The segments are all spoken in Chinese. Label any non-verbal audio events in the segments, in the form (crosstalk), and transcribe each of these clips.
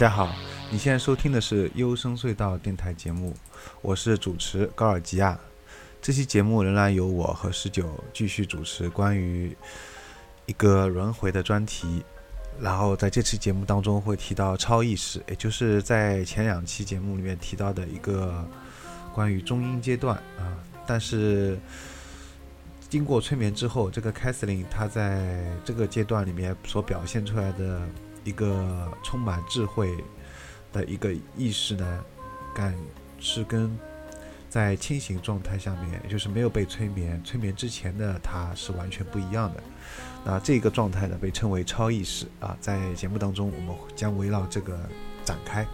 大家好，你现在收听的是优声隧道电台节目，我是主持高尔基亚。这期节目仍然由我和十九继续主持关于一个轮回的专题。然后在这期节目当中会提到超意识，也就是在前两期节目里面提到的一个关于中阴阶段啊。但是经过催眠之后，这个凯瑟琳她在这个阶段里面所表现出来的一个充满智慧的一个意识呢，感是跟在清醒状态下面，也就是没有被催眠，催眠之前的他是完全不一样的。那这个状态呢，被称为超意识啊。在节目当中，我们将围绕这个展开。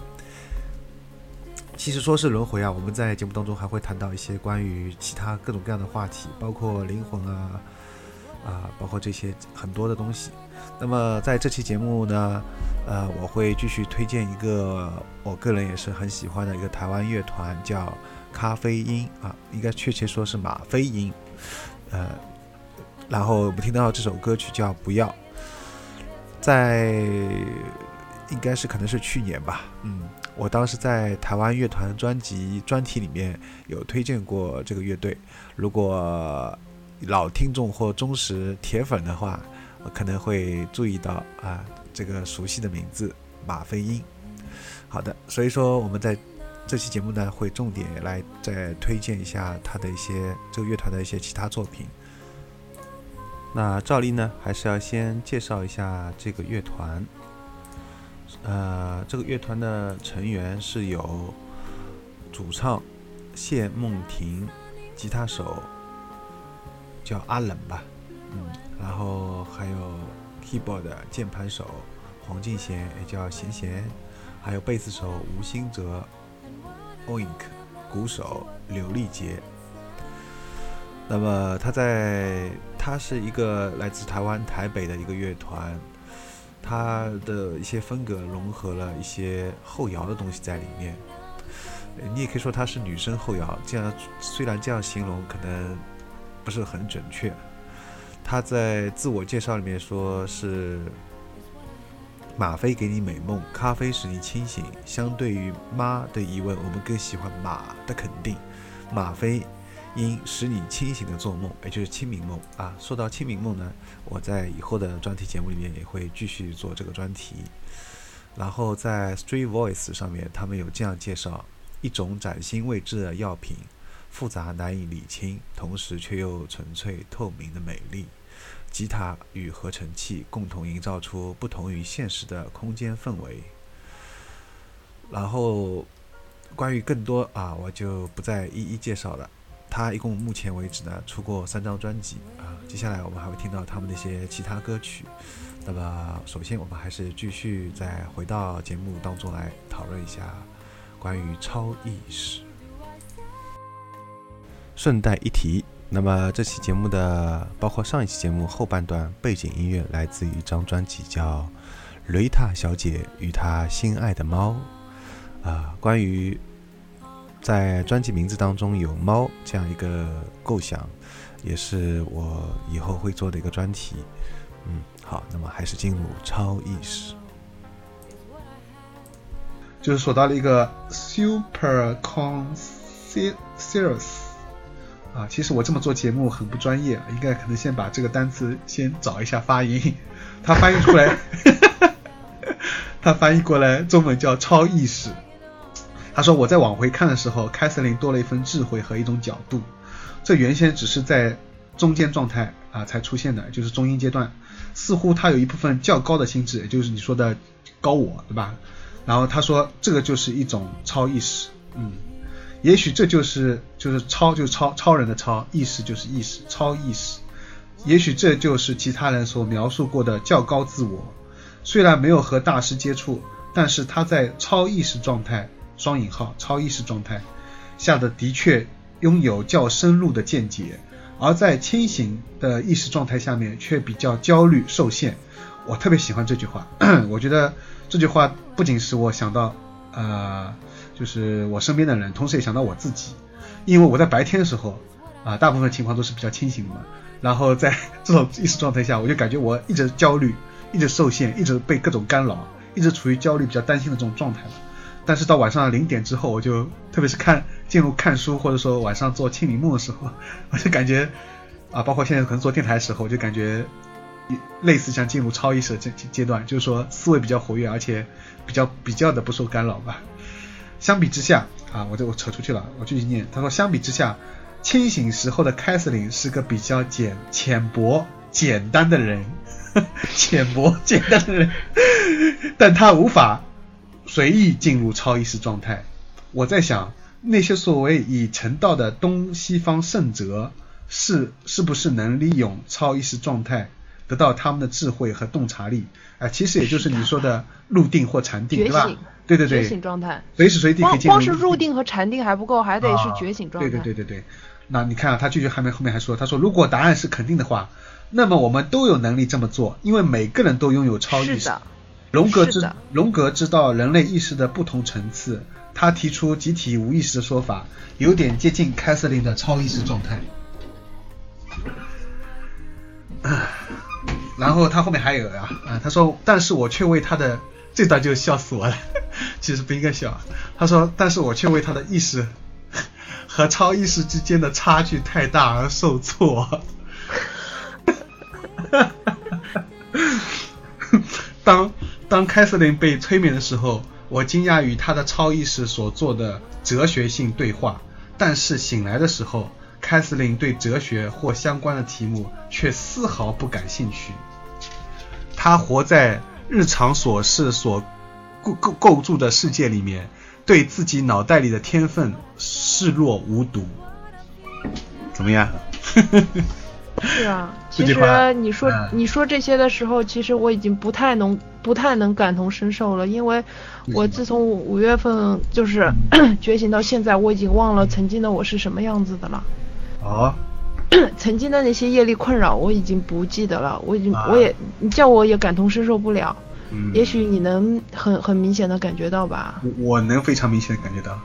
其实说是轮回啊，我们在节目当中还会谈到一些关于其他各种各样的话题，包括灵魂啊，啊，包括这些很多的东西。那么在这期节目呢，呃，我会继续推荐一个我个人也是很喜欢的一个台湾乐团，叫咖啡因啊，应该确切说是吗？啡因，呃，然后我们听到这首歌曲叫《不要》，在应该是可能是去年吧，嗯，我当时在台湾乐团专辑专题里面有推荐过这个乐队，如果老听众或忠实铁粉的话，可能会注意到啊这个熟悉的名字马飞英。好的，所以说我们在这期节目呢，会重点来再推荐一下他的一些这个乐团的一些其他作品。那照例呢，还是要先介绍一下这个乐团。呃，这个乐团的成员是有主唱谢梦婷，吉他手叫阿冷吧，然后还有 keyboard 键盘手黄敬贤，也叫贤贤，还有贝斯手吴兴哲，Oink，鼓手刘立杰。那么他在，他是一个来自台湾台北的一个乐团。他的一些风格融合了一些后摇的东西在里面，你也可以说他是女生后摇。这样虽然这样形容可能不是很准确。他在自我介绍里面说是吗啡给你美梦，咖啡使你清醒。相对于妈的疑问，我们更喜欢马的肯定。吗啡。因使你清醒的做梦，也就是清明梦啊。说到清明梦呢，我在以后的专题节目里面也会继续做这个专题。然后在 Street Voice 上面，他们有这样介绍：一种崭新未知的药品，复杂难以理清，同时却又纯粹透明的美丽。吉他与合成器共同营造出不同于现实的空间氛围。然后关于更多啊，我就不再一一介绍了。他一共目前为止呢出过三张专辑啊，接下来我们还会听到他们的一些其他歌曲。那么首先我们还是继续再回到节目当中来讨论一下关于超意识。顺带一提，那么这期节目的包括上一期节目后半段背景音乐来自于一张专辑叫《雷塔小姐与她心爱的猫》啊，关于。在专辑名字当中有“猫”这样一个构想，也是我以后会做的一个专题。嗯，好，那么还是进入超意识，就是说到了一个 super conscious 啊。其实我这么做节目很不专业，应该可能先把这个单词先找一下发音。它翻译出来，(laughs) 它翻译过来中文叫超意识。他说：“我在往回看的时候，凯瑟琳多了一份智慧和一种角度。这原先只是在中间状态啊才出现的，就是中音阶段。似乎他有一部分较高的心智，也就是你说的高我，对吧？然后他说，这个就是一种超意识。嗯，也许这就是就是超就是超超人的超意识就是意识超意识。也许这就是其他人所描述过的较高自我。虽然没有和大师接触，但是他在超意识状态。”双引号超意识状态下的的确拥有较深入的见解，而在清醒的意识状态下面却比较焦虑受限。我特别喜欢这句话，(clears throat) 我觉得这句话不仅使我想到呃，就是我身边的人，同时也想到我自己，因为我在白天的时候啊，大部分情况都是比较清醒的嘛，然后在 (laughs) 这种意识状态下，我就感觉我一直焦虑，一直受限，一直被各种干扰，一直处于焦虑、比较担心的这种状态但是到晚上零点之后，我就特别是看进入看书，或者说晚上做清明梦的时候，(laughs) 我就感觉啊，包括现在可能做电台的时候，我就感觉类似像进入超意识的阶阶段，就是说思维比较活跃，而且比较比较的不受干扰吧。相比之下啊，我就我扯出去了，我继续念。他说，相比之下，清醒时候的凯瑟琳是个比较简浅薄简单的人，浅 (laughs) 薄简单的人，但他无法。随意进入超意识状态。我在想，那些所谓已成道的东西方圣哲，是是不是能利用超意识状态得到他们的智慧和洞察力？哎，其实也就是你说的入定或禅定，对吧？对对对，觉醒状态，随时随地可以进入。光是入定和禅定还不够，还得是觉醒状态。对对对对对。那你看啊，他继续还没后面还说，他说如果答案是肯定的话，那么我们都有能力这么做，因为每个人都拥有超意识。是的。荣格知荣格知道人类意识的不同层次，他提出集体无意识的说法，有点接近凯瑟琳的超意识状态。然后他后面还有呀，啊，他说，但是我却为他的这段就笑死我了，其实不应该笑。他说，但是我却为他的意识和超意识之间的差距太大而受挫。(laughs) 当当凯瑟琳被催眠的时候，我惊讶于他的超意识所做的哲学性对话，但是醒来的时候，凯瑟琳对哲学或相关的题目却丝毫不感兴趣。他活在日常琐事所构构构筑的世界里面，对自己脑袋里的天分视若无睹。怎么样？是啊，(laughs) 其实你说、嗯你说这些的时候，其实我已经不太能不太能感同身受了，因为我自从五五月份就是 (coughs) 觉醒到现在，我已经忘了曾经的我是什么样子的了。哦，(clears throat) 曾经的那些业力困扰，我已经不记得了，我已经、啊我也你叫我也感同身受不了。嗯，也许你能很很明显的感觉到吧？我我能非常明显的感觉到。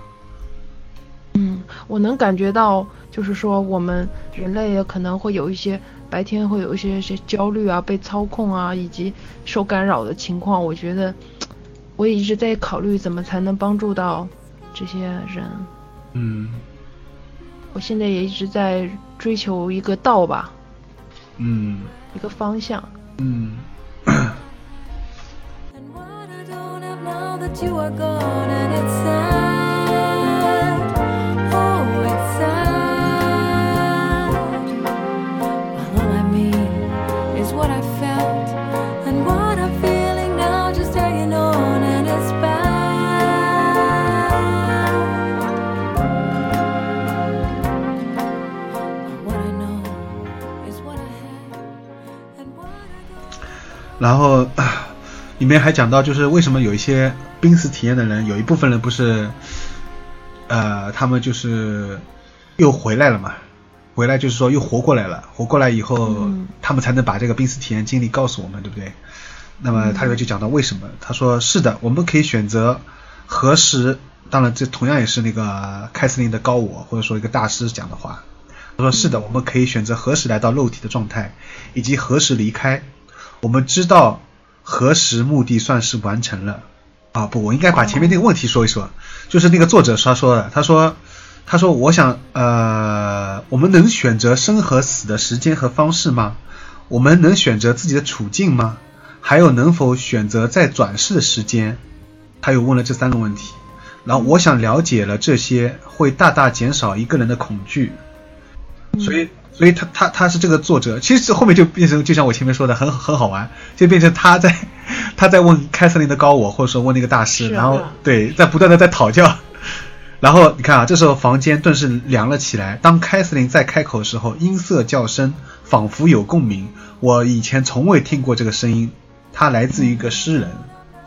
嗯，我能感觉到，就是说我们人类也可能会有一些白天会有一些些焦虑啊、被操控啊，以及受干扰的情况。我觉得我也一直在考虑怎么才能帮助到这些人。嗯我现在也一直在追求一个道吧，嗯一个方向。嗯然后啊里面还讲到，就是为什么有一些濒死体验的人，有一部分人不是，呃，他们就是又回来了嘛，回来就是说又活过来了，活过来以后，嗯他们才能把这个濒死体验经历告诉我们，对不对？那么他里面就讲到为什么，他说是的，我们可以选择何时，当然这同样也是那个凯瑟琳的高我或者说一个大师讲的话，他说是的，我们可以选择何时来到肉体的状态，以及何时离开。我们知道何时目的算是完成了。啊，不，我应该把前面那个问题说一说，就是那个作者他说的，他说，他说，我想，呃，我们能选择生和死的时间和方式吗？我们能选择自己的处境吗？还有能否选择在转世的时间？他又问了这三个问题，然后我想了解了这些，会大大减少一个人的恐惧。所以，所以他他他是这个作者，其实后面就变成就像我前面说的，很很好玩，就变成他在 (laughs) 他在问凯瑟琳的高我，或者说问那个大师，然后对，在不断的在讨教。然后你看啊，这时候房间顿时凉了起来。当凯瑟琳再开口的时候，音色较深，仿佛有共鸣。我以前从未听过这个声音，它来自于一个诗人，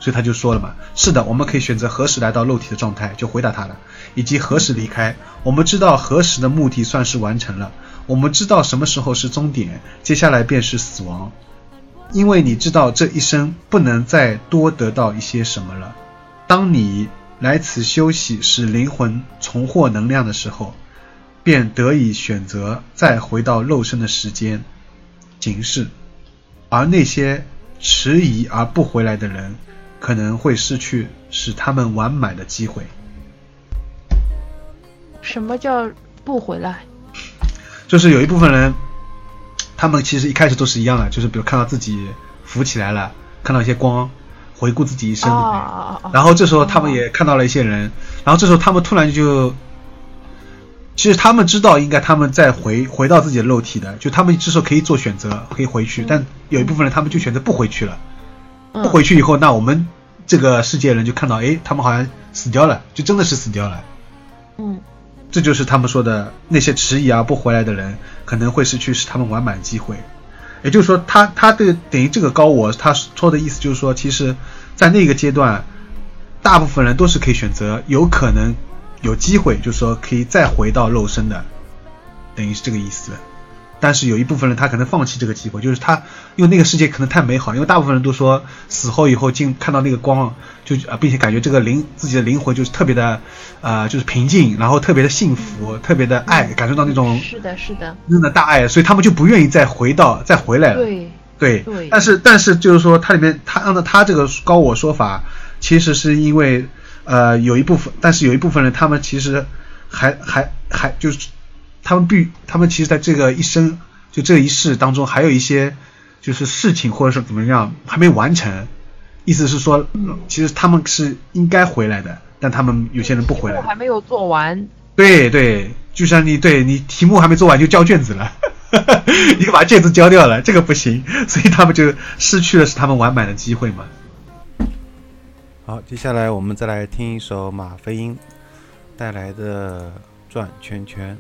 所以他就说了嘛，是的，我们可以选择何时来到肉体的状态，就回答他了，以及何时离开。我们知道何时的目的算是完成了，我们知道什么时候是终点，接下来便是死亡。因为你知道这一生不能再多得到一些什么了。当你来此休息，使灵魂重获能量的时候，便得以选择再回到肉身的时间、形式。而那些迟疑而不回来的人，可能会失去使他们完满的机会。什么叫不回来？就是有一部分人，他们其实一开始都是一样的，就是比如看到自己浮起来了，看到一些光，回顾自己一生！然后这时候他们也看到了一些人，然后这时候他们突然就，其实他们知道应该他们再回回到自己的肉体的，就他们这时候可以做选择，可以回去，但有一部分人他们就选择不回去了，嗯不回去以后，那我们这个世界人就看到，哎，他们好像死掉了，就真的是死掉了。嗯这就是他们说的那些迟疑而不回来的人，可能会失去使他们完满机会。也就是说，他他的等于这个高我他说的意思就是说，其实，在那个阶段，大部分人都是可以选择，有可能有机会，就是说可以再回到肉身的，等于是这个意思。但是有一部分人他可能放弃这个机会，就是他因为那个世界可能太美好，因为大部分人都说死后以后进看到那个光，就啊，并且感觉这个灵自己的灵魂就是特别的，呃，就是平静，然后特别的幸福，特别的爱，感受到那种是的，是的，真的大爱，所以他们就不愿意再回到再回来了。对，对，对。但是但是就是说，它里面它按照它这个高我说法，其实是因为呃有一部分，但是有一部分人他们其实还还还就是他们必他们其实在这个一生就这一世当中还有一些就是事情或者是怎么样还没完成，意思是说，其实他们是应该回来的，但他们有些人不回来我。还没有做完，对对，就像你对你题目还没做完就交卷子了，(laughs) 你把卷子交掉了，这个不行，所以他们就失去了是他们完满的机会嘛。好，接下来我们再来听一首马飞英带来的《转圈圈》。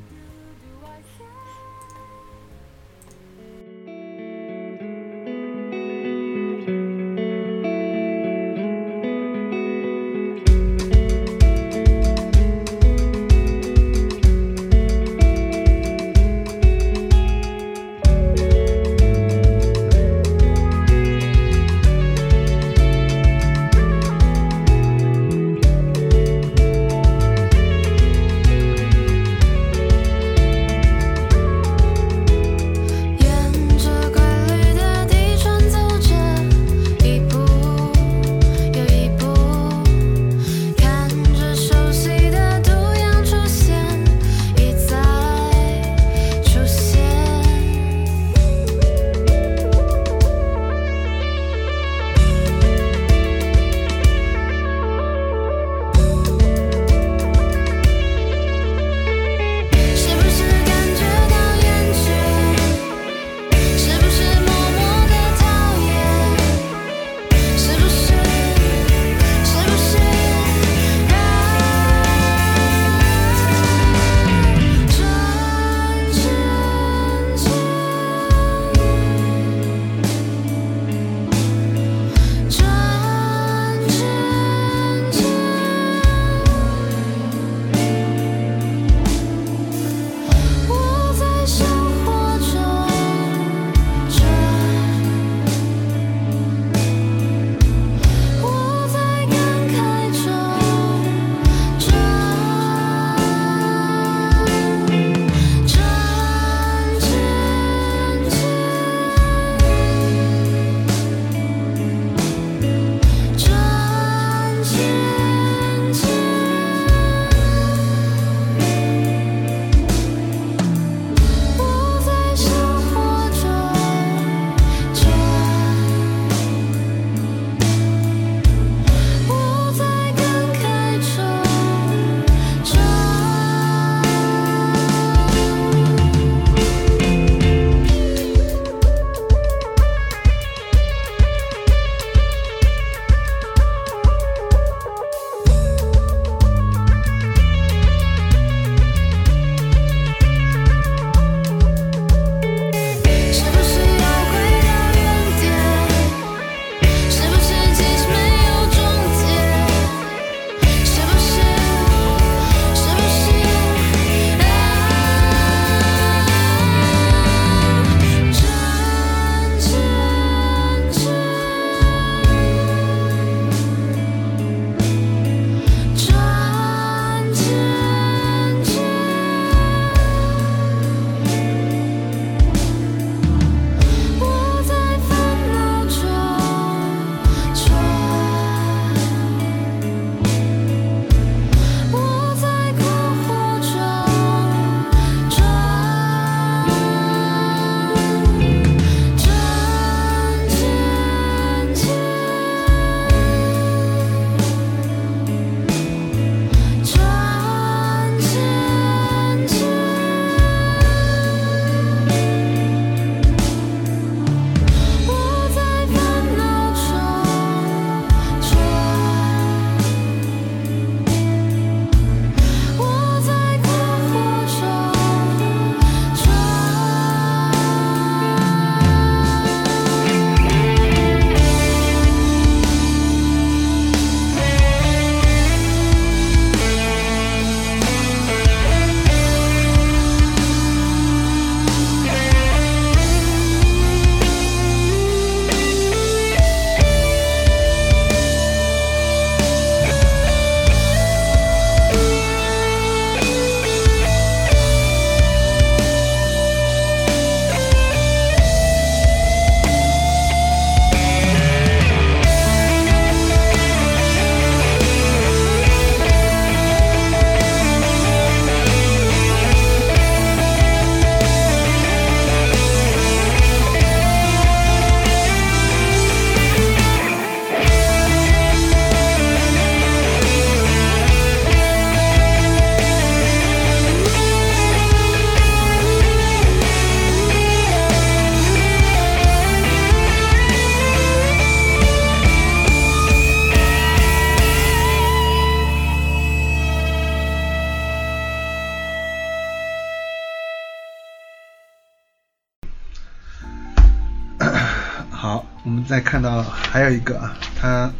们再看到还有一个啊，他，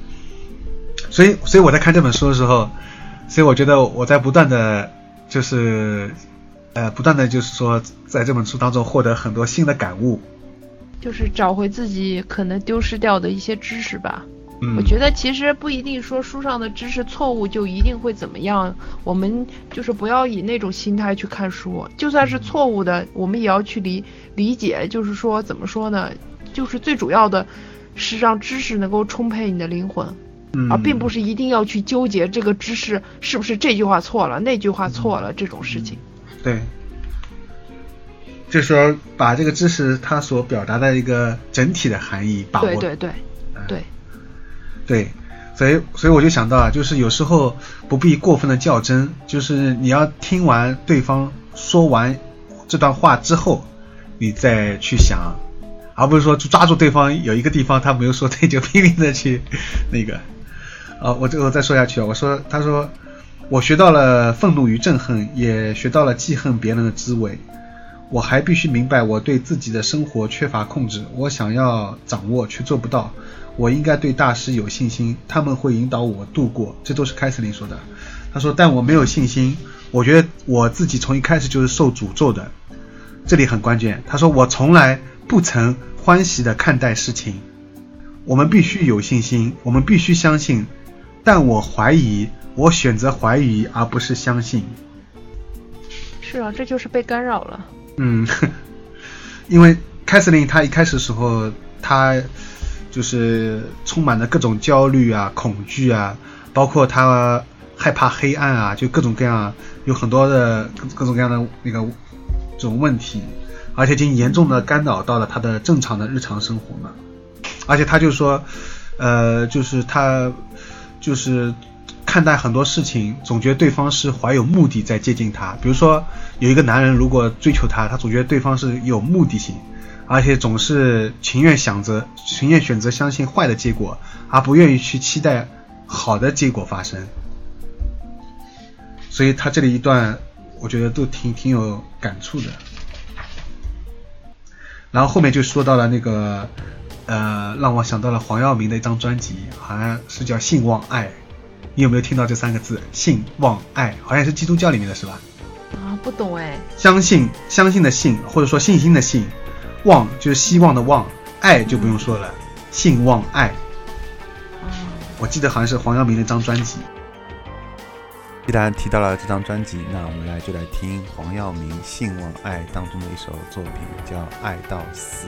所以所以我在看这本书的时候，所以我觉得我在不断的就是呃不断的就是说在这本书当中获得很多新的感悟。就是找回自己可能丢失掉的一些知识吧。嗯，我觉得其实不一定说书上的知识错误就一定会怎么样，我们就是不要以那种心态去看书，就算是错误的，我们也要去理理解。就是说怎么说呢？就是最主要的是让知识能够充沛你的灵魂，嗯。而并不是一定要去纠结这个知识是不是这句话错了，那句话错了这种事情。对，就是说把这个知识它所表达的一个整体的含义把握。对对对嗯。对，对，所以所以我就想到啊，就是有时候不必过分的较真，就是你要听完对方说完这段话之后，你再去想，而不是说抓住对方有一个地方他没有说对，就拼命的去那个。啊，我最后再说下去啊，我说，他说，我学到了愤怒与憎恨，也学到了记恨别人的滋味。我还必须明白，我对自己的生活缺乏控制，我想要掌握却做不到。我应该对大师有信心，他们会引导我度过。这都是凯瑟琳说的。他说，但我没有信心，我觉得我自己从一开始就是受诅咒的。这里很关键。他说，我从来不曾欢喜的看待事情。我们必须有信心，我们必须相信，但我怀疑，我选择怀疑而不是相信。是啊，这就是被干扰了。嗯，(laughs) 因为凯瑟琳她一开始时候，她就是充满了各种焦虑啊、恐惧啊，包括她害怕黑暗啊，就各种各样有很多的各各种各样的那个这种问题，而且已经严重的干扰到了他的正常的日常生活嘛。而且他就说，呃，就是他就是看待很多事情，总觉得对方是怀有目的在接近他。比如说，有一个男人如果追求她，他总觉得对方是有目的性，而且总是情愿想着、情愿选择相信坏的结果，而不愿意去期待好的结果发生。所以他这里一段，我觉得都挺挺有感触的。然后后面就说到了那个，呃，让我想到了黄耀明的一张专辑，好像是叫《信望爱》。你有没有听到这三个字？信望爱，好像是基督教里面的是吧？啊，不懂哎。相信，相信的信，或者说信心的信，望就是希望的望，爱就不用说了，信望爱。嗯，我记得好像是黄耀明的一张专辑。既然提到了这张专辑，那我们来就来听黄耀明《信望爱》当中的一首作品，叫《爱到死》。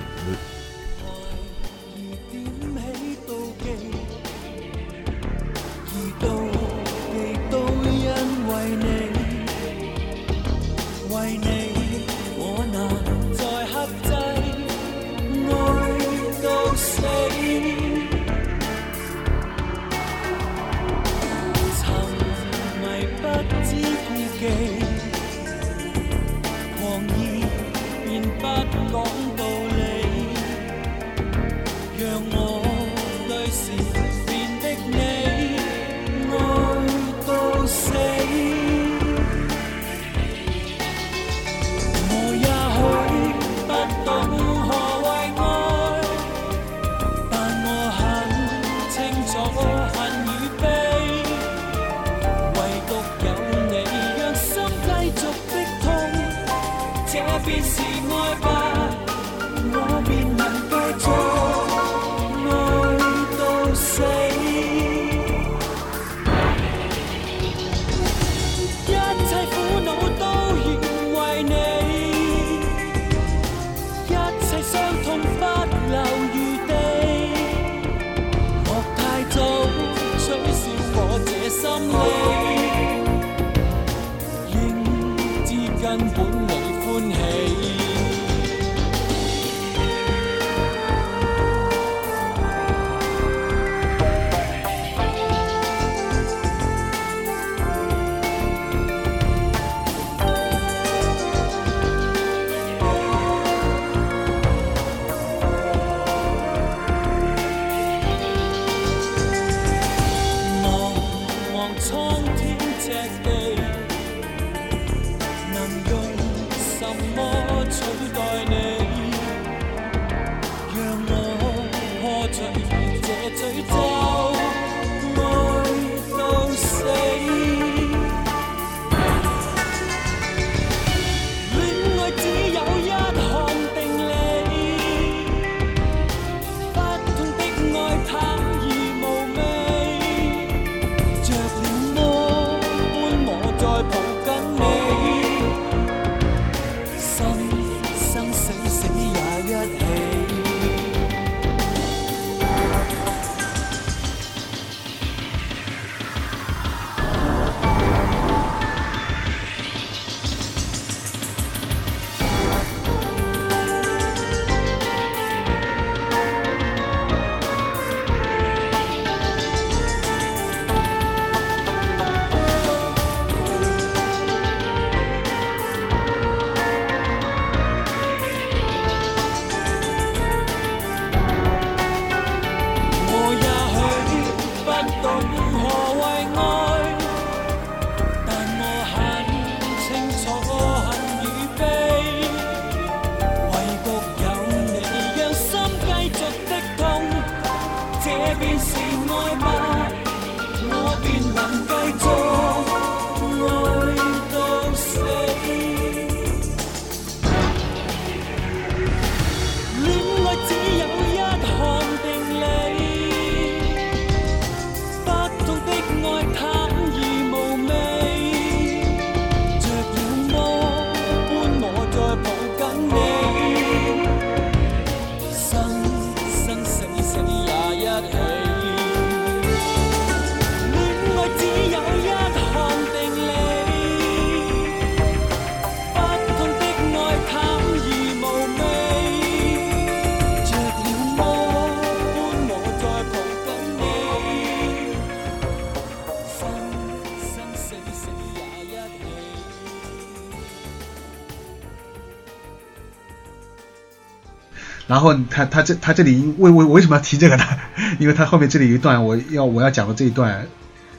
然后他他这他这里为为为什么要提这个呢？(laughs) 因为他后面这里有一段我要我要讲的这一段，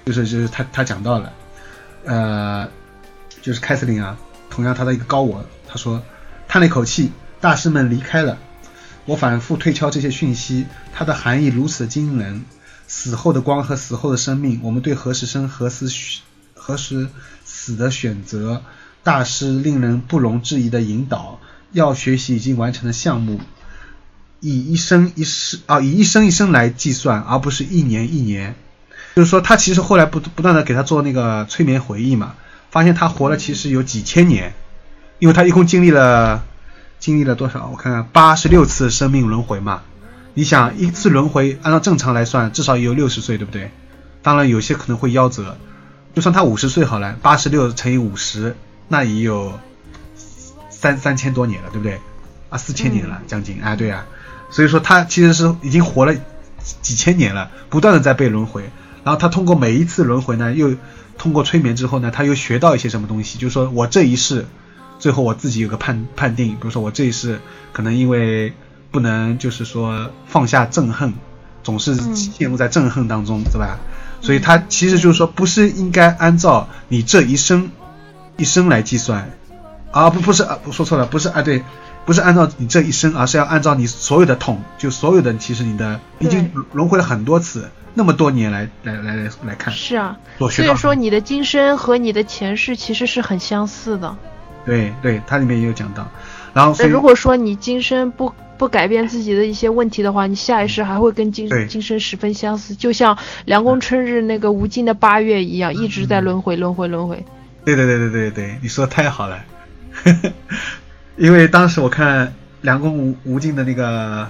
就是就是他他讲到了，呃，就是凯瑟琳啊，同样他的一个高我，他说叹了一口气，大师们离开了，我反复推敲这些讯息，它的含义如此惊人。死后的光和死后的生命，我们对何时生何时何时死的选择，大师令人不容置疑的引导，要学习已经完成的项目，以一生一世啊，以一生一生来计算，而不是一年一年。就是说，他其实后来不不断的给他做那个催眠回忆嘛，发现他活了其实有几千年，因为他一共经历了经历了多少？我看看，八十六次生命轮回嘛。你想一次轮回，按照正常来算，至少也有六十岁，对不对？当然有些可能会夭折，就算他五十岁好了，八十六乘以五十，那也有三三千多年了，对不对？啊，四千年了，将近，哎，对啊。所以说他其实是已经活了几千年了，不断的在被轮回。然后他通过每一次轮回呢，又通过催眠之后呢，他又学到一些什么东西，就是说我这一世，最后我自己有个判判定，比如说我这一世可能因为不能就是说放下憎恨，总是陷入在憎恨当中，是吧？所以他其实就是说，不是应该按照你这一生一生来计算，啊不不是啊，说错了，不是啊对，不是按照你这一生，而是要按照你所有的痛，就所有的其实你的已经轮回了很多次，那么多年来来来来来看，是啊，所以说你的今生和你的前世其实是很相似的。对对，它里面也有讲到，然后所以那如果说你今生不不改变自己的一些问题的话，你下一世还会跟今对。今生十分相似，就像凉宫春日那个无尽的八月一样，一直在轮回轮回轮回。对对对对对对，你说的太好了，(laughs) 因为当时我看凉宫无无尽的那个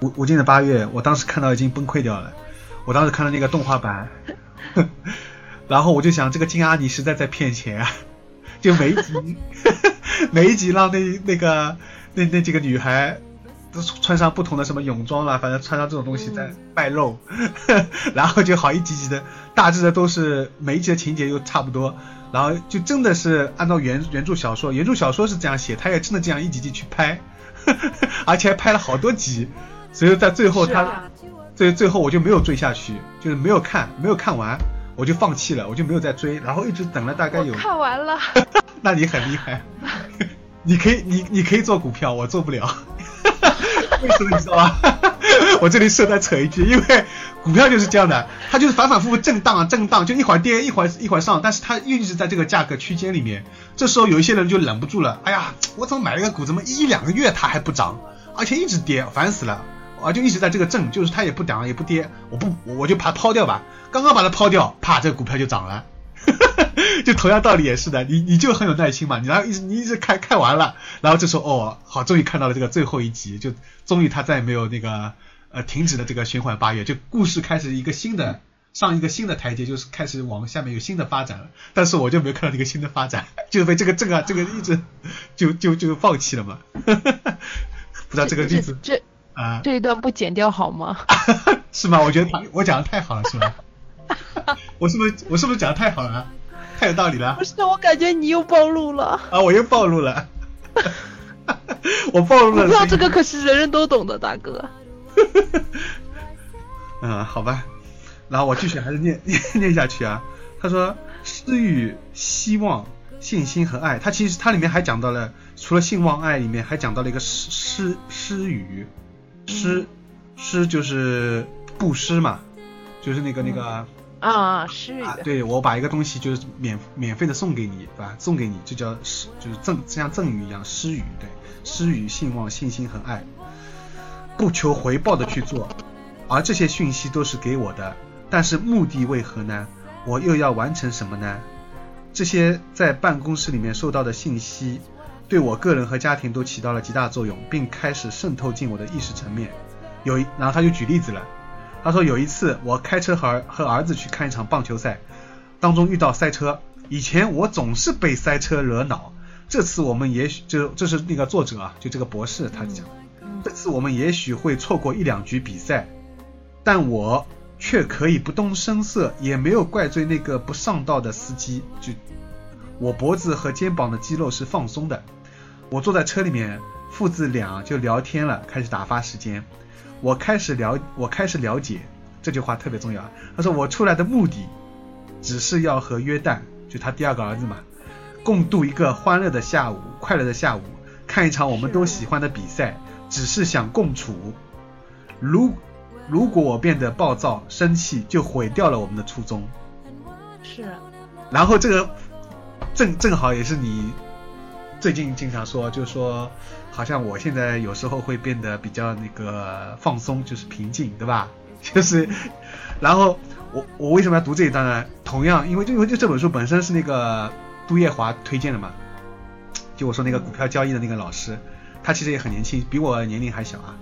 无无尽的八月，我当时看到已经崩溃掉了。我当时看了那个动画版，(laughs) 然后我就想，这个金阿尼实在在骗钱啊！(laughs) 就每一集每一集让那那个那那几个女孩穿上不同的什么泳装啦，反正穿上这种东西在卖肉，(laughs) 然后就好一集集的，大致的都是每一集的情节又差不多，然后就真的是按照原原著小说，原著小说是这样写，他也真的这样一集集去拍，(laughs) 而且还拍了好多集，所以在最后他、最最后我就没有追下去，就是没有看没有看完，我就放弃了，我就没有再追，然后一直等了大概有看完了，(laughs) 那你很厉害，你可以你你可以做股票，我做不了。为什么你知道吗？我这里顺带扯一句，因为股票就是这样的，它就是反反复复震荡啊震荡，就一会儿跌一会儿一会儿上，但是它一直在这个价格区间里面。这时候有一些人就忍不住了，哎呀，我怎么买了个股，怎么一两个月它还不涨，而且一直跌，烦死了。啊，就一直在这个震，就是它也不涨也不跌，我不我就把它抛掉吧。刚刚把它抛掉，啪，这个股票就涨了。(laughs) 就同样道理也是的，你你就很有耐心嘛，你然后一直你一直看看完了，然后这时候哦，好，终于看到了这个最后一集，就终于他再也没有那个呃停止了这个循环八月，就故事开始一个新的上一个新的台阶，就是开始往下面有新的发展了。但是我就没有看到这个新的发展，(laughs) 就被这个这个这个一直就就就放弃了嘛。(laughs) 不知道这个例子这啊、这一段不剪掉好吗？是吗？我觉得我讲的太好了，是吧？我是不是我是不是讲的太好了？太有道理了不是，我感觉你又暴露了。啊！我又暴露了，我暴露了。股票这个可是人人都懂的，大哥。(laughs) 嗯，好吧，然后我继续还是念念 (laughs) 念下去啊。他说：“诗与希望、信心和爱。”他其实它里面还讲到了，除了信望爱里面还讲到了一个诗诗诗语，诗诗就是布施嘛，就是那个那个。啊，施予。啊，对我把一个东西就是免免费的送给你，对吧？送给你，这叫施，就是赠，像赠予一样，施予，对，施予、信望、信心和爱，不求回报的去做，而这些讯息都是给我的，但是目的为何呢？我又要完成什么呢？这些在办公室里面收到的信息，对我个人和家庭都起到了极大作用，并开始渗透进我的意识层面。有一，然后他就举例子了。他说有一次我开车和儿和儿子去看一场棒球赛，当中遇到塞车。以前我总是被塞车惹恼，这次我们也许就这是那个作者啊，就这个博士他讲，这次我们也许会错过一两局比赛，但我却可以不动声色，也没有怪罪那个不上道的司机。就我脖子和肩膀的肌肉是放松的，我坐在车里面父子俩就聊天了，开始打发时间。我开始了，我开始了解这句话特别重要。他说我出来的目的，只是要和约旦，就他第二个儿子嘛，共度一个欢乐的下午，快乐的下午，看一场我们都喜欢的比赛，只是想共处。如如果我变得暴躁、生气，就毁掉了我们的初衷。是，然后这个正正好也是你最近经常说，就是说，好像我现在有时候会变得比较那个放松，就是平静，对吧？(laughs) 就是，然后我我为什么要读这一段呢？同样，因为就因为就这本书本身是那个杜叶华推荐的嘛，就我说那个股票交易的那个老师，他其实也很年轻，比我年龄还小啊。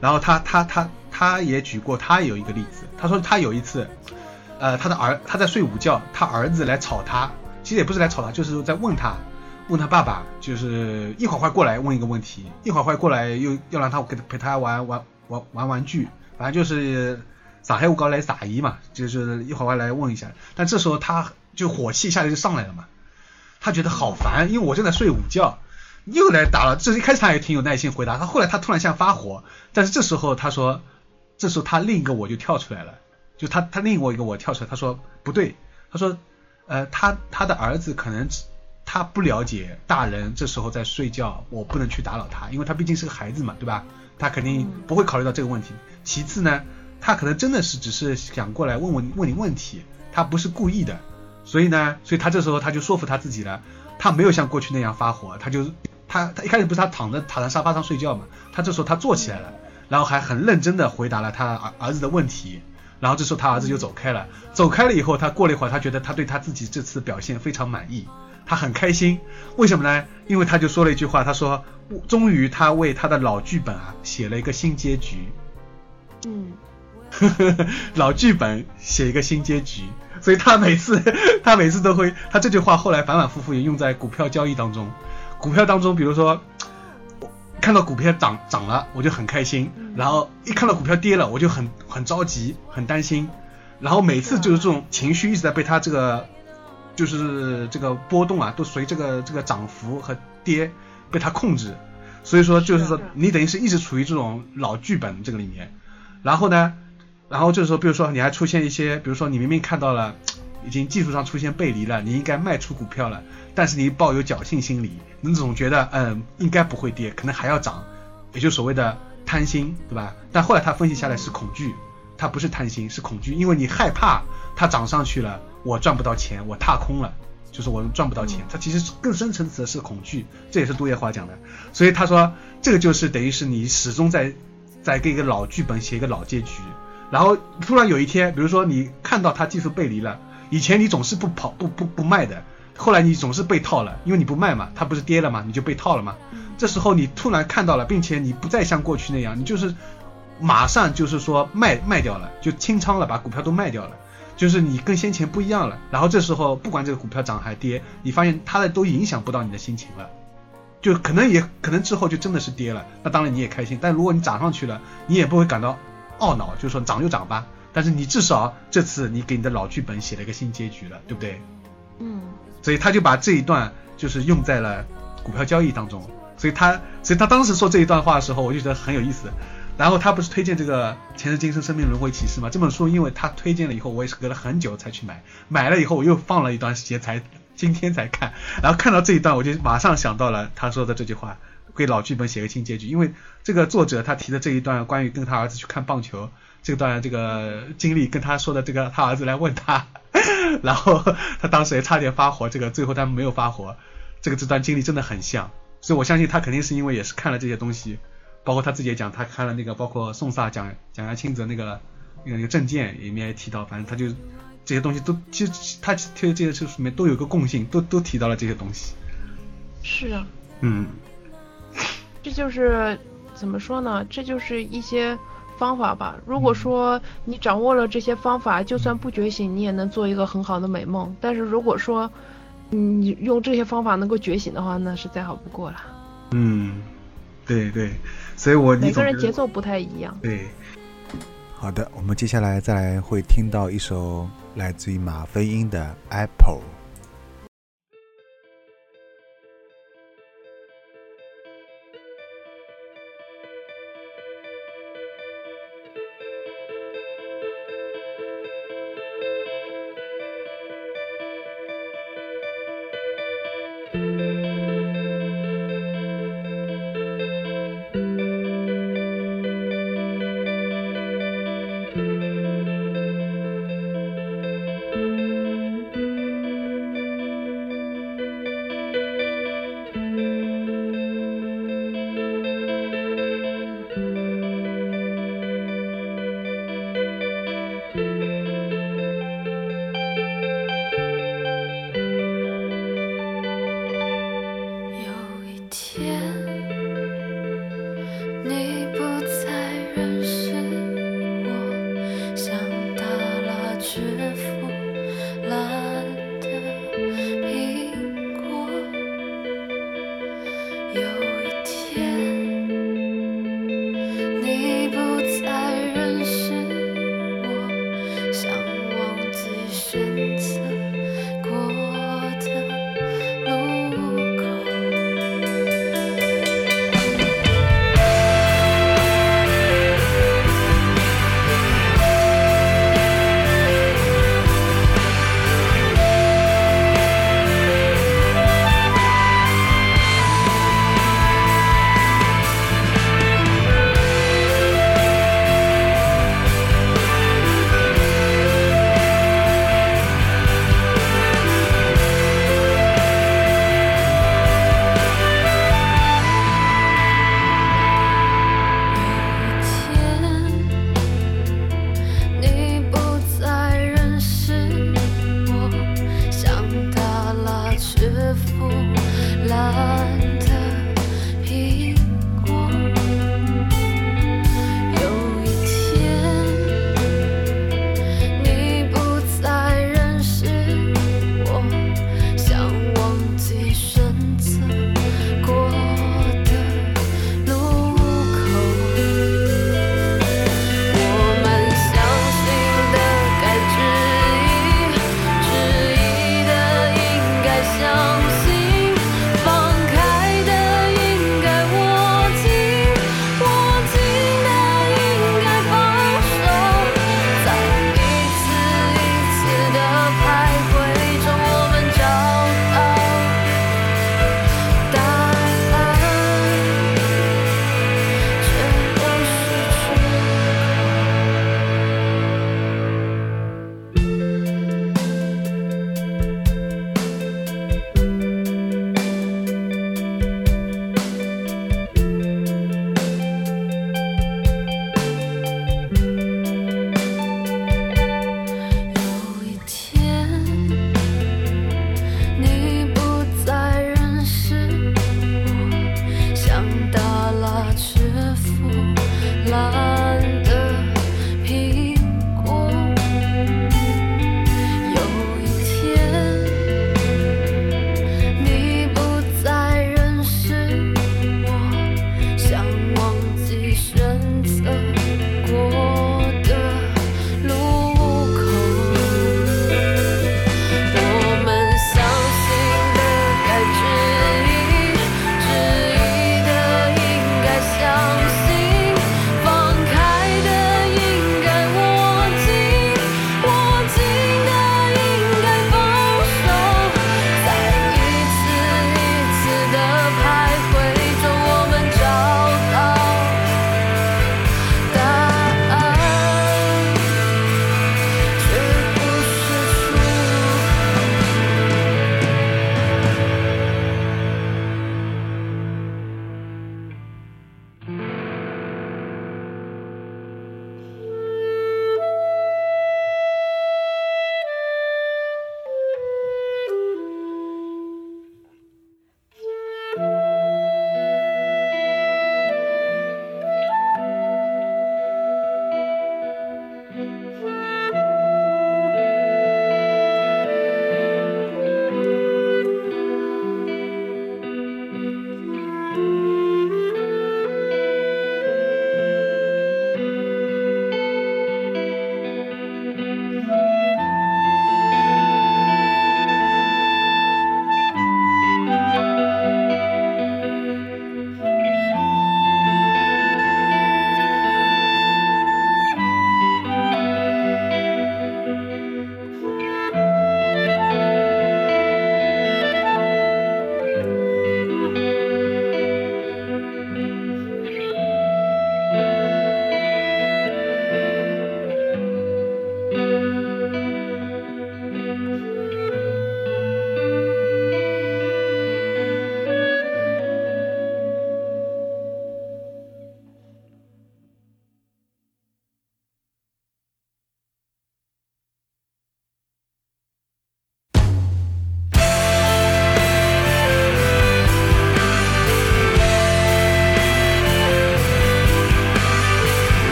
然后他他他他也举过他有一个例子，他说他有一次，呃，他的儿他在睡午觉，他儿子来吵他，其实也不是来吵他，就是在问他，问他爸爸，就是一会儿会过来问一个问题，一会儿会过来又要让他给陪他玩玩玩玩玩具，反正就是撒黑五高来撒姨嘛，就是一会儿会来问一下，但这时候他就火气一下来就上来了嘛，他觉得好烦，因为我正在睡午觉。又来打了，这一开始他也挺有耐心回答，他后来他突然像发火，但是这时候他说，这时候他另一个我就跳出来了，就他他另外一个我跳出来，他说不对，他说，呃，他他的儿子可能他不了解大人这时候在睡觉，我不能去打扰他，因为他毕竟是个孩子嘛，对吧？他肯定不会考虑到这个问题。其次呢，他可能真的是只是想过来问问问你问题，他不是故意的，所以呢，所以他这时候他就说服他自己了，他没有像过去那样发火，他就。他他一开始不是他躺在躺在沙发上睡觉嘛，他这时候他坐起来了，然后还很认真的回答了他儿儿子的问题，然后这时候他儿子就走开了，走开了以后，他过了一会儿，他觉得他对他自己这次表现非常满意，他很开心，为什么呢？因为他就说了一句话，他说终于他为他的老剧本啊写了一个新结局，嗯，(laughs) 老剧本写一个新结局，所以他每次 (laughs) 他每次都会，他这句话后来反反复复也用在股票交易当中。股票当中，比如说，看到股票涨涨了，我就很开心；然后一看到股票跌了，我就很很着急、很担心。然后每次就是这种情绪一直在被他这个，就是这个波动啊，都随这个这个涨幅和跌被它控制。所以说，就是说你等于是一直处于这种老剧本这个里面。然后呢，然后这时候，比如说你还出现一些，比如说你明明看到了已经技术上出现背离了，你应该卖出股票了。但是你抱有侥幸心理，你总觉得嗯应该不会跌，可能还要涨，也就所谓的贪心，对吧？但后来他分析下来是恐惧，他不是贪心，是恐惧，因为你害怕它涨上去了，我赚不到钱，我踏空了，就是我赚不到钱。他其实更深层次的是恐惧，这也是杜月华讲的。所以他说这个就是等于是你始终在在给一个老剧本写一个老结局，然后突然有一天，比如说你看到它技术背离了，以前你总是不跑不不不卖的。后来你总是被套了，因为你不卖嘛，它不是跌了嘛，你就被套了嘛。这时候你突然看到了，并且你不再像过去那样，你就是马上就是说卖卖掉了，就清仓了，把股票都卖掉了，就是你跟先前不一样了。然后这时候不管这个股票涨还跌，你发现它的都影响不到你的心情了，就可能也可能之后就真的是跌了，那当然你也开心。但如果你涨上去了，你也不会感到懊恼，就是说涨就涨吧。但是你至少这次你给你的老剧本写了一个新结局了，对不对？嗯。所以他就把这一段就是用在了股票交易当中，所以他所以他当时说这一段话的时候，我就觉得很有意思。然后他不是推荐这个《前世今生：生命轮回启示》吗？这本书因为他推荐了以后，我也是隔了很久才去买，买了以后我又放了一段时间才今天才看，然后看到这一段我就马上想到了他说的这句话，给老剧本写个新结局。因为这个作者他提的这一段关于跟他儿子去看棒球这段这个经历，跟他说的这个他儿子来问他。(laughs) 然后他当时也差点发火，这个最后他没有发火，这个这段经历真的很像，所以我相信他肯定是因为也是看了这些东西，包括他自己也讲，他看了那个包括宋萨讲讲下清泽那个那个那个证件里面也提到，反正他就这些东西都其实他推的这些书里面都有个共性，都都提到了这些东西。是啊，嗯，这就是怎么说呢？这就是一些。方法吧。如果说你掌握了这些方法，就算不觉醒，你也能做一个很好的美梦。但是如果说你用这些方法能够觉醒的话，那是再好不过了。嗯，对对，所以我每个人节奏不太一样。对，好的，我们接下来再来会听到一首来自于马飞英的《Apple》。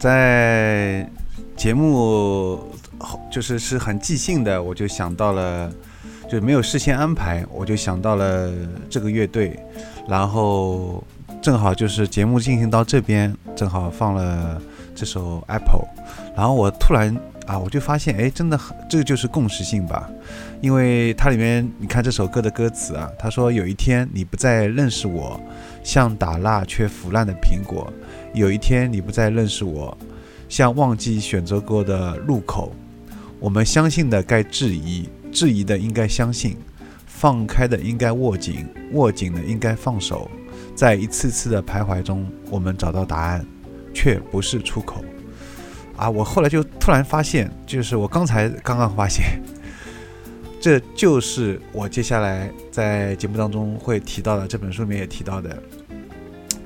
在节目就是是很即兴的，我就想到了，就没有事先安排，我就想到了这个乐队，然后正好就是节目进行到这边，正好放了这首 Apple，然后我突然啊，我就发现，哎，真的很，这个就是共识性吧，因为它里面你看这首歌的歌词啊，他说有一天你不再认识我，像打蜡却腐烂的苹果。有一天你不再认识我，像忘记选择过的路口。我们相信的该质疑，质疑的应该相信，放开的应该握紧，握紧的应该放手。在一次次的徘徊中，我们找到答案，却不是出口。啊！我后来就突然发现，就是我刚才刚刚发现，(laughs) 这就是我接下来在节目当中会提到的，这本书里面也提到的。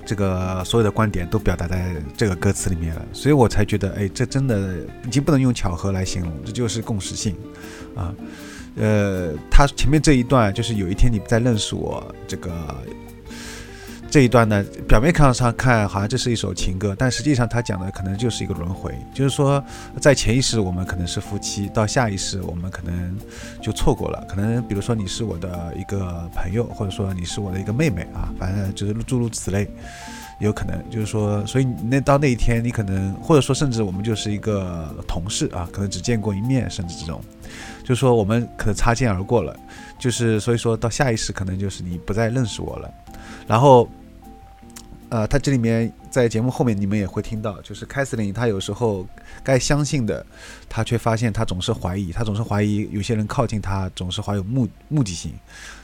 这个所有的观点都表达在这个歌词里面了，所以我才觉得，哎，这真的已经不能用巧合来形容，这就是共识性，啊，呃，他前面这一段就是有一天你不再认识我，这个这一段呢，表面看上看好像这是一首情歌，但实际上他讲的可能就是一个轮回，就是说在前一世我们可能是夫妻，到下一世我们可能就错过了，可能比如说你是我的一个朋友，或者说你是我的一个妹妹啊，反正就是诸如此类，有可能就是说，所以那到那一天你可能，或者说甚至我们就是一个同事啊，可能只见过一面，甚至这种，就是说我们可能擦肩而过了，就是所以说到下一世可能就是你不再认识我了，然后。呃，他这里面在节目后面你们也会听到，就是凯瑟琳，她有时候该相信的，她却发现她总是怀疑，她总是怀疑有些人靠近她总是怀有目目的性，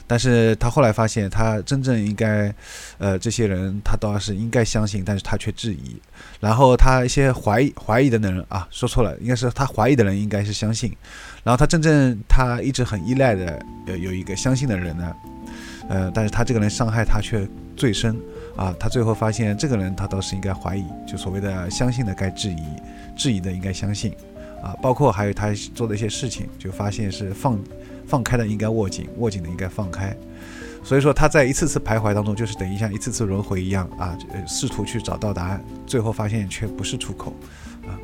但是她后来发现，她真正应该，呃，这些人她倒是应该相信，但是她却质疑，然后她一些怀疑怀疑的人啊，说错了，应该是她怀疑的人应该是相信，然后她真正她一直很依赖的有有一个相信的人呢，呃，但是她这个人伤害她却最深。啊，他最后发现这个人，他倒是应该怀疑，就所谓的相信的该质疑，质疑的应该相信，啊，包括还有他做的一些事情，就发现是放放开的应该握紧，握紧的应该放开，所以说他在一次次徘徊当中，就是等于像一次次轮回一样啊，试图去找到答案，最后发现却不是出口，啊，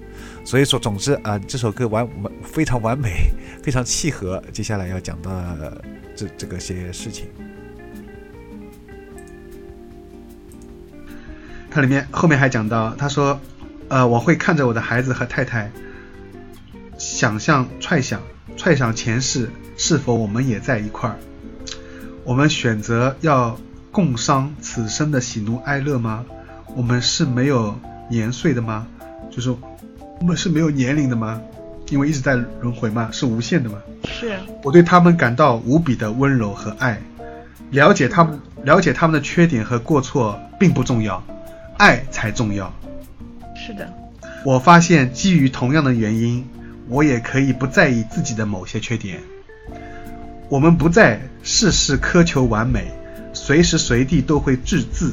所以说总之啊，这首歌完完非常完美，非常契合接下来要讲的这这个些事情。它里面后面还讲到，他说，呃，我会看着我的孩子和太太，想象揣想揣想前世是否我们也在一块儿，我们选择要共商此生的喜怒哀乐吗？我们是没有年岁的吗？就是我们是没有年龄的吗？因为一直在轮回嘛，是无限的嘛。是我对他们感到无比的温柔和爱，了解他们，了解他们的缺点和过错并不重要。爱才重要。是的，我发现基于同样的原因，我也可以不在意自己的某些缺点。我们不再事事苛求完美，随时随地都会自制，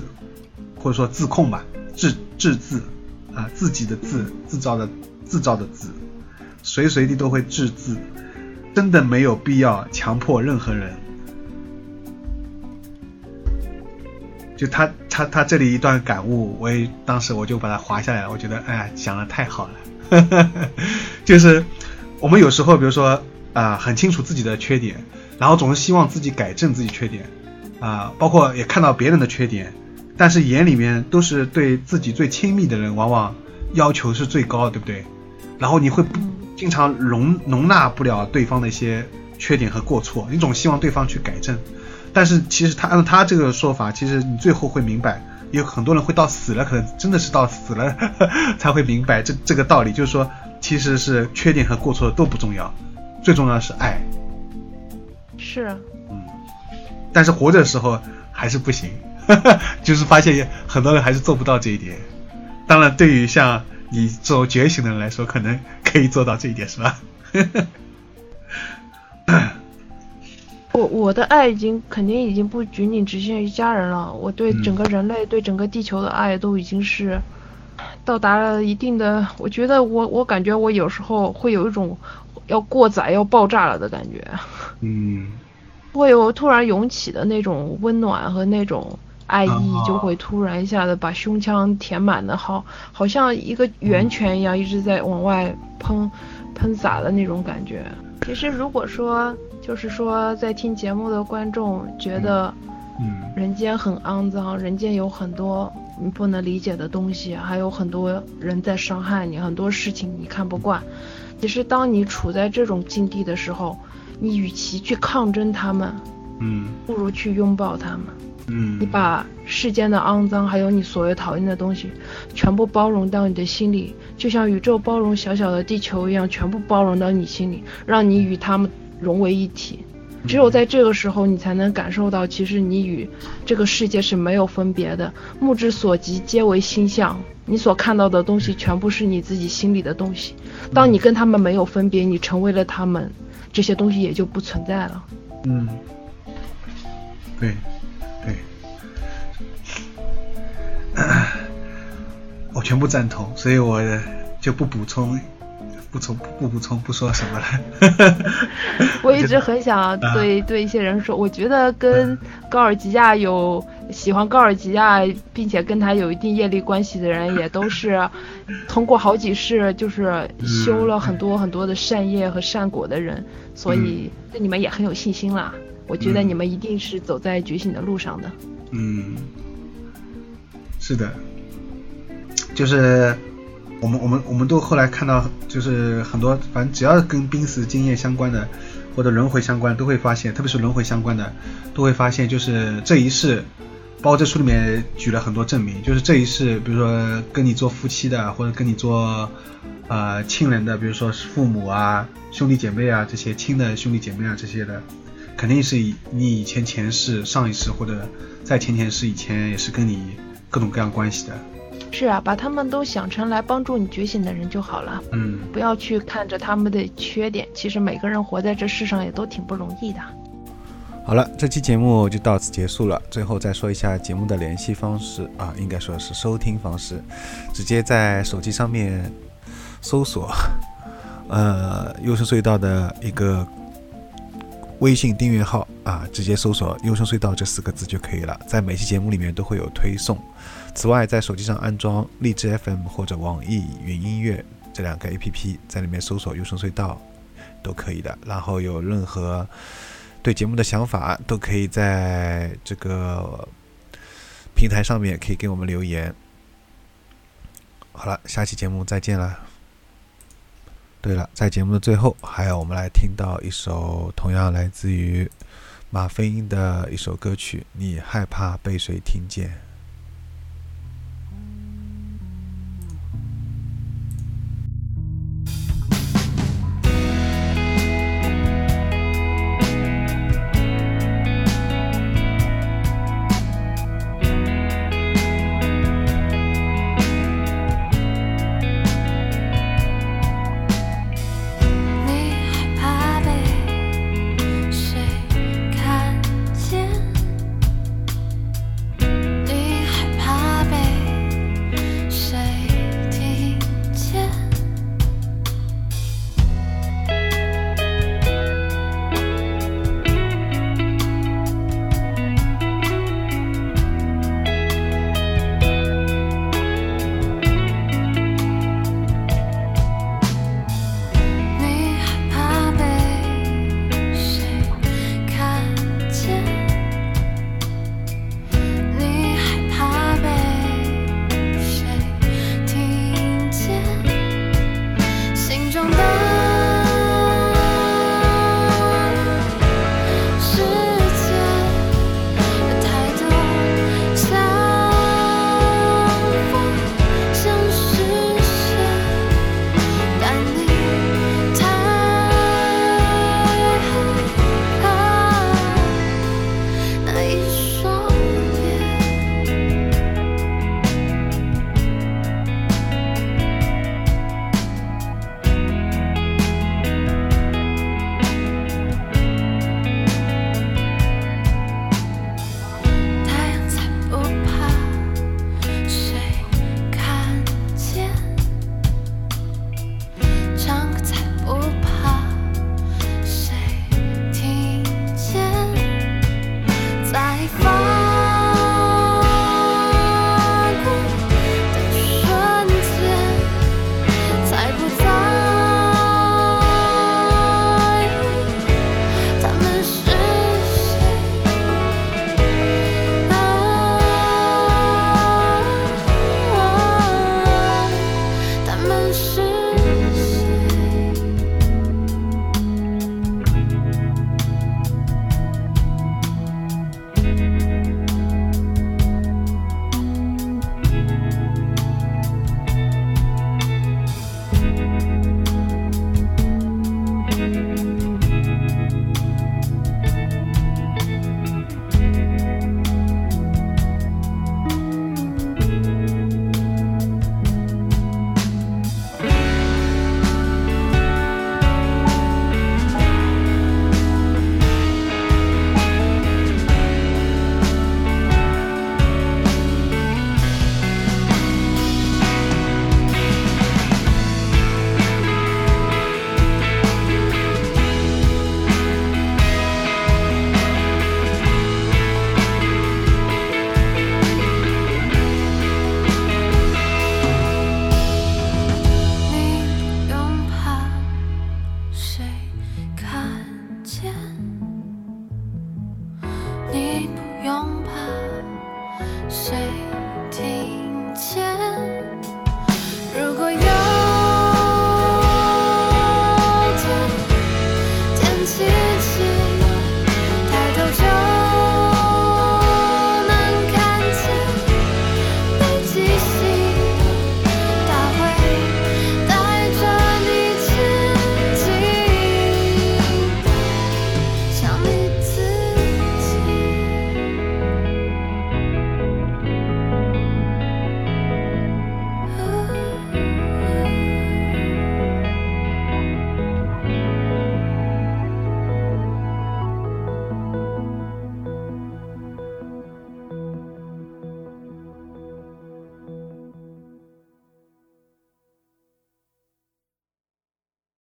或者说自控吧，自自制啊，自己的自，制造的制造的自，随随地都会自制，真的没有必要强迫任何人。就他他他这里一段感悟，我也当时我就把它划下来了。我觉得，哎呀，讲的太好了。(laughs) 就是我们有时候，比如说啊，很清楚自己的缺点，然后总是希望自己改正自己缺点啊，包括也看到别人的缺点，但是眼里面都是对自己最亲密的人，往往要求是最高的，对不对？然后你会不经常容容纳不了对方的一些缺点和过错，你总希望对方去改正。但是其实他按照他这个说法，其实你最后会明白，有很多人会到死了，可能真的是到死了 (laughs) 才会明白这这个道理，就是说，其实是缺点和过错都不重要，最重要的是爱。是，嗯，但是活着的时候还是不行，(laughs) 就是发现很多人还是做不到这一点。当然，对于像你这种觉醒的人来说，可能可以做到这一点，是吧？(laughs) 我我的爱已经肯定已经不仅仅局限于家人了，我对整个人类、对整个地球的爱都已经是到达了一定的。我觉得我我感觉我有时候会有一种要过载、要爆炸了的感觉，嗯，会有突然涌起的那种温暖和那种爱意哦就会突然一下子把胸腔填满的好，好像一个源泉一样一直在往外喷喷洒的那种感觉。其实如果说就是说在听节目的观众觉得嗯人间很肮脏，人间有很多你不能理解的东西，还有很多人在伤害你，很多事情你看不惯。其实当你处在这种境地的时候，你与其去抗争他们，嗯不如去拥抱他们。嗯，你把世间的肮脏，还有你所谓讨厌的东西，全部包容到你的心里，就像宇宙包容小小的地球一样，全部包容到你心里，让你与他们融为一体。只有在这个时候，你才能感受到，其实你与这个世界是没有分别的。目之所及，皆为心相。你所看到的东西，全部是你自己心里的东西。当你跟他们没有分别，你成为了他们，这些东西也就不存在了。嗯，对对，(coughs) 我全部赞同，所以我就不补充，不充不补充，不说什么了。(laughs) 我一直很想对对一些人说，我觉得跟高尔基亚有喜欢高尔基亚，并且跟他有一定业力关系的人，也都是 (laughs) 通过好几世就是修了很多很多的善业和善果的人，所以对你们也很有信心啦。我觉得你们一定是走在觉醒的路上的。嗯，是的，就是我们我们我们都后来看到，就是很多反正只要跟濒死经验相关的，或者轮回相关，都会发现，特别是轮回相关的，都会发现，就是这一世，包括这书里面举了很多证明，就是这一世，比如说跟你做夫妻的，或者跟你做呃亲人的，比如说是父母啊、兄弟姐妹啊这些亲的兄弟姐妹啊这些的，肯定是以你以前前世、上一世或者在前前世以前也是跟你各种各样关系的。是啊，把他们都想成来帮助你觉醒的人就好了，嗯不要去看着他们的缺点。其实每个人活在这世上也都挺不容易的。好了，这期节目就到此结束了。最后再说一下节目的联系方式啊，应该说是收听方式，直接在手机上面搜索呃优声隧道的一个微信订阅号啊，直接搜索“优声隧道”这四个字就可以了。在每期节目里面都会有推送。此外，在手机上安装荔枝 FM 或者网易云音乐这两个 APP，在里面搜索“优声隧道”都可以的。然后有任何对节目的想法，都可以在这个平台上面可以给我们留言。好了，下期节目再见了。对了，在节目的最后，还有我们来听到一首同样来自于马飞鹰的一首歌曲《你害怕被谁听见》。